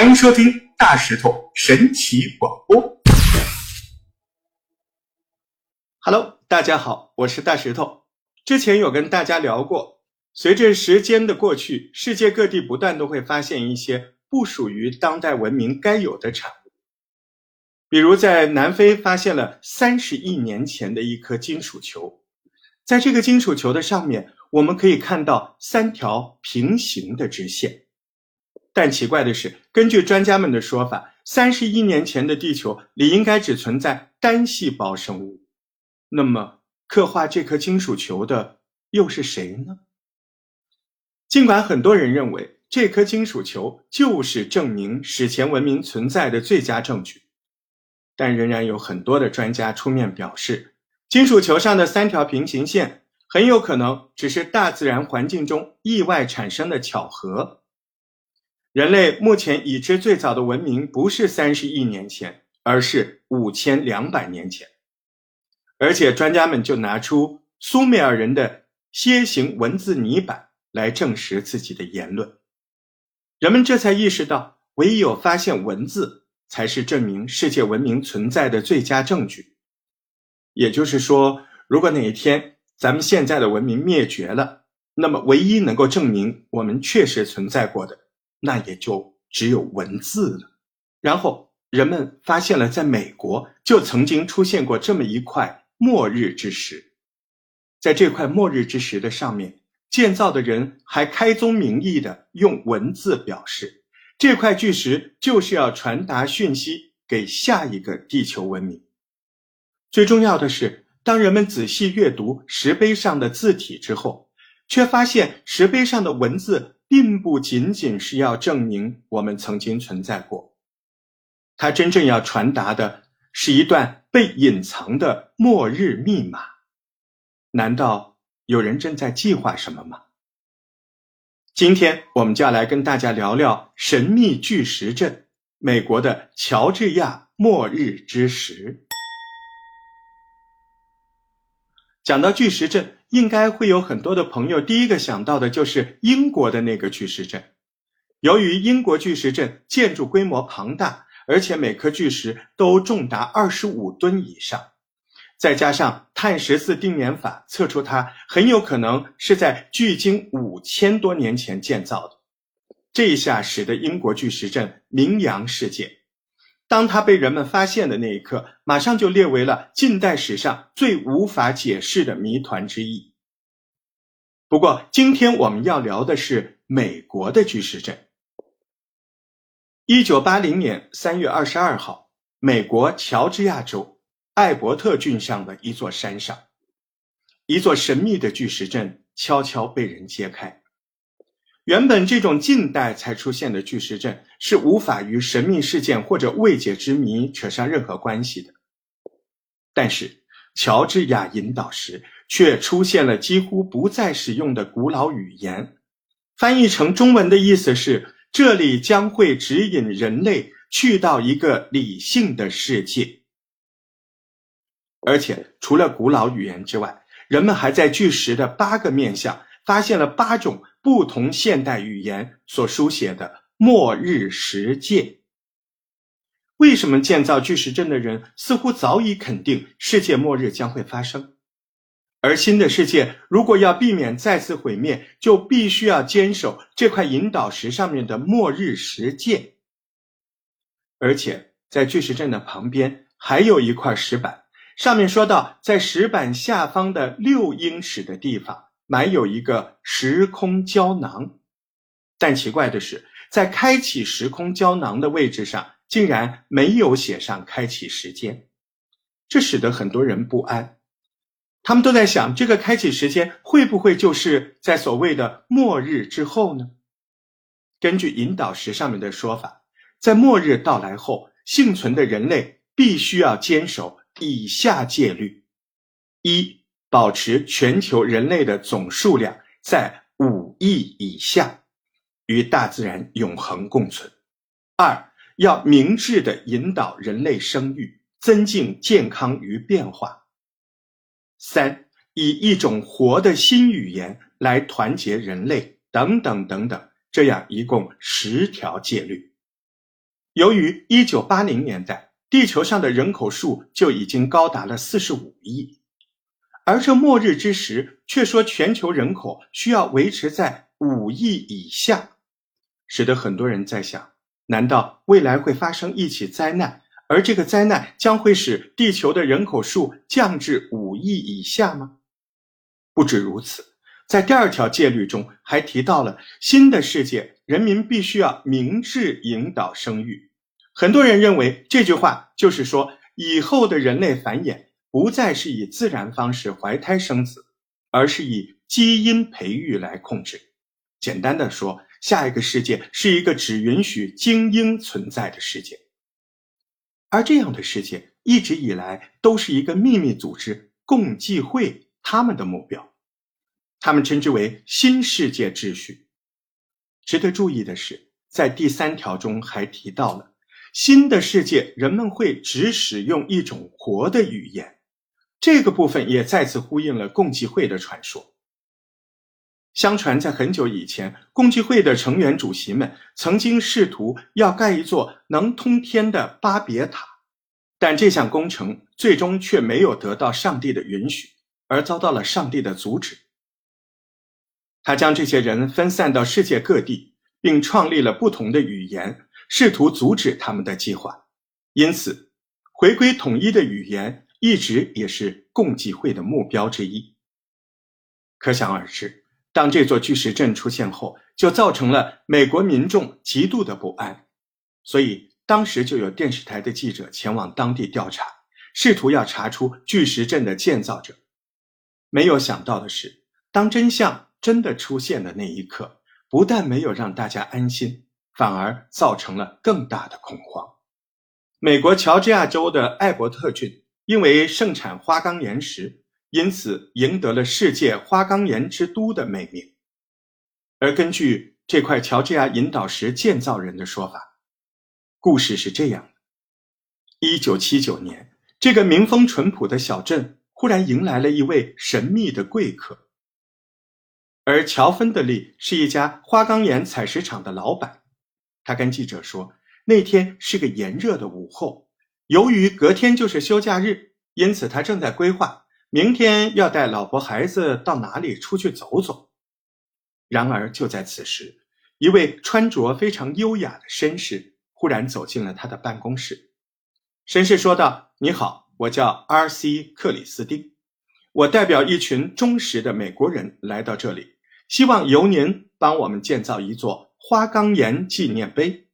欢迎收听大石头神奇广播。Hello，大家好，我是大石头。之前有跟大家聊过，随着时间的过去，世界各地不断都会发现一些不属于当代文明该有的产物。比如在南非发现了三十亿年前的一颗金属球，在这个金属球的上面，我们可以看到三条平行的直线。但奇怪的是，根据专家们的说法，三十亿年前的地球里应该只存在单细胞生物。那么，刻画这颗金属球的又是谁呢？尽管很多人认为这颗金属球就是证明史前文明存在的最佳证据，但仍然有很多的专家出面表示，金属球上的三条平行线很有可能只是大自然环境中意外产生的巧合。人类目前已知最早的文明不是三十亿年前，而是五千两百年前。而且专家们就拿出苏美尔人的楔形文字泥板来证实自己的言论。人们这才意识到，唯有发现文字，才是证明世界文明存在的最佳证据。也就是说，如果哪一天咱们现在的文明灭绝了，那么唯一能够证明我们确实存在过的。那也就只有文字了。然后人们发现了，在美国就曾经出现过这么一块末日之石，在这块末日之石的上面，建造的人还开宗明义的用文字表示，这块巨石就是要传达讯息给下一个地球文明。最重要的是，当人们仔细阅读石碑上的字体之后，却发现石碑上的文字。并不仅仅是要证明我们曾经存在过，它真正要传达的是一段被隐藏的末日密码。难道有人正在计划什么吗？今天我们就要来跟大家聊聊神秘巨石阵——美国的乔治亚末日之石。讲到巨石阵。应该会有很多的朋友第一个想到的就是英国的那个巨石阵。由于英国巨石阵建筑规模庞大，而且每颗巨石都重达二十五吨以上，再加上碳十四定年法测出它很有可能是在距今五千多年前建造的，这一下使得英国巨石阵名扬世界。当它被人们发现的那一刻，马上就列为了近代史上最无法解释的谜团之一。不过，今天我们要聊的是美国的巨石阵。一九八零年三月二十二号，美国乔治亚州艾伯特郡上的一座山上，一座神秘的巨石阵悄悄被人揭开。原本这种近代才出现的巨石阵是无法与神秘事件或者未解之谜扯上任何关系的，但是乔治亚引导石却出现了几乎不再使用的古老语言，翻译成中文的意思是：这里将会指引人类去到一个理性的世界。而且除了古老语言之外，人们还在巨石的八个面相发现了八种。不同现代语言所书写的末日实践。为什么建造巨石阵的人似乎早已肯定世界末日将会发生？而新的世界如果要避免再次毁灭，就必须要坚守这块引导石上面的末日实践。而且在巨石阵的旁边还有一块石板，上面说到，在石板下方的六英尺的地方。埋有一个时空胶囊，但奇怪的是，在开启时空胶囊的位置上，竟然没有写上开启时间，这使得很多人不安。他们都在想，这个开启时间会不会就是在所谓的末日之后呢？根据引导石上面的说法，在末日到来后，幸存的人类必须要坚守以下戒律：一。保持全球人类的总数量在五亿以下，与大自然永恒共存。二，要明智的引导人类生育，增进健康与变化。三，以一种活的新语言来团结人类，等等等等，这样一共十条戒律。由于1980年代地球上的人口数就已经高达了45亿，而这末日之时却说全球人口需要维持在5亿以下，使得很多人在想：难道未来会发生一起灾难？而这个灾难将会使地球的人口数降至五亿以下吗？不止如此，在第二条戒律中还提到了新的世界人民必须要明智引导生育。很多人认为这句话就是说，以后的人类繁衍不再是以自然方式怀胎生子，而是以基因培育来控制。简单的说，下一个世界是一个只允许精英存在的世界。而这样的世界一直以来都是一个秘密组织共济会他们的目标，他们称之为新世界秩序。值得注意的是，在第三条中还提到了新的世界人们会只使用一种活的语言，这个部分也再次呼应了共济会的传说。相传，在很久以前，共济会的成员主席们曾经试图要盖一座能通天的巴别塔，但这项工程最终却没有得到上帝的允许，而遭到了上帝的阻止。他将这些人分散到世界各地，并创立了不同的语言，试图阻止他们的计划。因此，回归统一的语言一直也是共济会的目标之一。可想而知。当这座巨石阵出现后，就造成了美国民众极度的不安，所以当时就有电视台的记者前往当地调查，试图要查出巨石阵的建造者。没有想到的是，当真相真的出现的那一刻，不但没有让大家安心，反而造成了更大的恐慌。美国乔治亚州的艾伯特郡因为盛产花岗岩石。因此，赢得了“世界花岗岩之都”的美名。而根据这块乔治亚引导石建造人的说法，故事是这样的：一九七九年，这个民风淳朴的小镇忽然迎来了一位神秘的贵客。而乔芬德利是一家花岗岩采石场的老板。他跟记者说，那天是个炎热的午后，由于隔天就是休假日，因此他正在规划。明天要带老婆孩子到哪里出去走走？然而就在此时，一位穿着非常优雅的绅士忽然走进了他的办公室。绅士说道：“你好，我叫 R.C. 克里斯汀，我代表一群忠实的美国人来到这里，希望由您帮我们建造一座花岗岩纪念碑。”